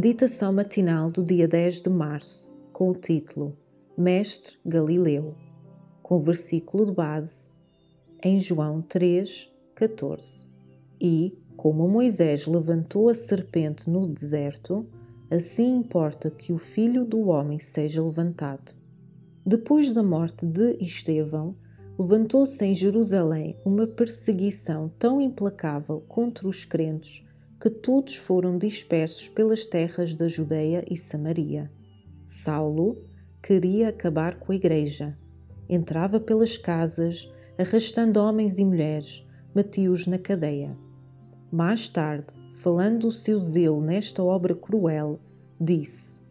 Meditação matinal do dia 10 de março, com o título Mestre Galileu, com o versículo de base em João 3, 14. E, como Moisés levantou a serpente no deserto, assim importa que o Filho do Homem seja levantado. Depois da morte de Estevão, levantou-se em Jerusalém uma perseguição tão implacável contra os crentes que todos foram dispersos pelas terras da Judeia e Samaria. Saulo queria acabar com a igreja. Entrava pelas casas, arrastando homens e mulheres, matia-os na cadeia. Mais tarde, falando do seu zelo nesta obra cruel, disse: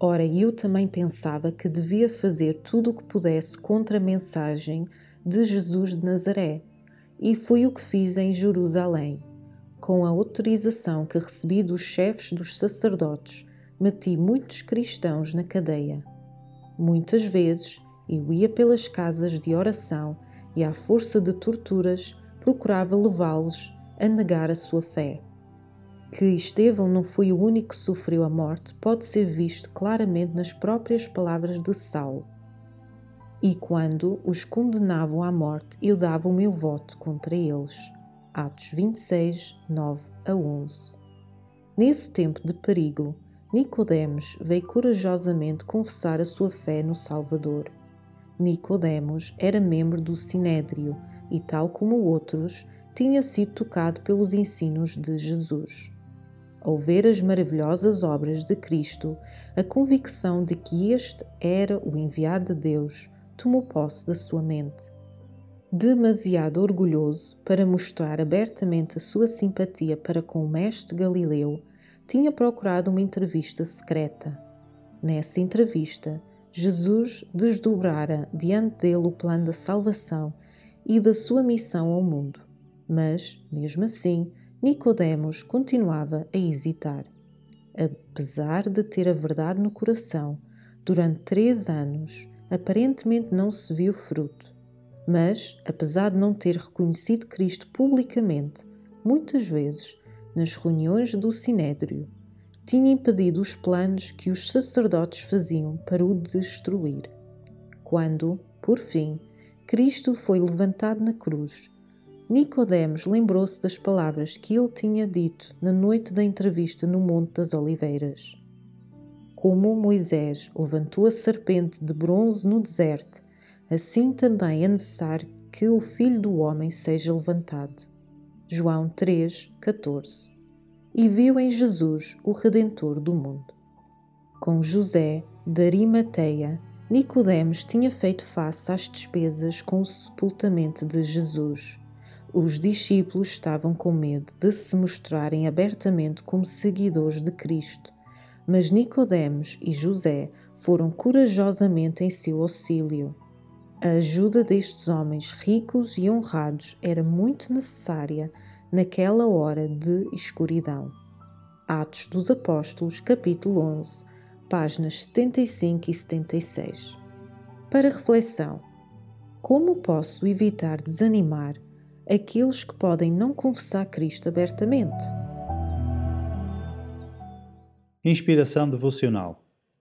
Ora, eu também pensava que devia fazer tudo o que pudesse contra a mensagem de Jesus de Nazaré, e foi o que fiz em Jerusalém com a autorização que recebi dos chefes dos sacerdotes, meti muitos cristãos na cadeia. Muitas vezes eu ia pelas casas de oração e, à força de torturas, procurava levá-los a negar a sua fé. Que Estevão não foi o único que sofreu a morte pode ser visto claramente nas próprias palavras de Saulo. E quando os condenavam à morte, eu dava o meu voto contra eles. Atos 26, 9 a 11. Nesse tempo de perigo, Nicodemos veio corajosamente confessar a sua fé no Salvador. Nicodemos era membro do Sinédrio e, tal como outros, tinha sido tocado pelos ensinos de Jesus. Ao ver as maravilhosas obras de Cristo, a convicção de que este era o enviado de Deus tomou posse da sua mente demasiado orgulhoso para mostrar abertamente a sua simpatia para com o mestre Galileu, tinha procurado uma entrevista secreta. Nessa entrevista, Jesus desdobrara diante dele o plano da salvação e da sua missão ao mundo. Mas, mesmo assim, Nicodemos continuava a hesitar. Apesar de ter a verdade no coração, durante três anos aparentemente não se viu fruto. Mas, apesar de não ter reconhecido Cristo publicamente, muitas vezes, nas reuniões do Sinédrio, tinha impedido os planos que os sacerdotes faziam para o destruir. Quando, por fim, Cristo foi levantado na cruz, Nicodemos lembrou-se das palavras que ele tinha dito na noite da entrevista no Monte das Oliveiras. Como Moisés levantou a serpente de bronze no deserto assim também é necessário que o Filho do Homem seja levantado. João 3, 14. E viu em Jesus o Redentor do mundo. Com José de Nicodemos tinha feito face às despesas com o sepultamento de Jesus. Os discípulos estavam com medo de se mostrarem abertamente como seguidores de Cristo, mas Nicodemos e José foram corajosamente em seu auxílio. A ajuda destes homens ricos e honrados era muito necessária naquela hora de escuridão. Atos dos Apóstolos, capítulo 11, páginas 75 e 76. Para reflexão: como posso evitar desanimar aqueles que podem não confessar Cristo abertamente? Inspiração devocional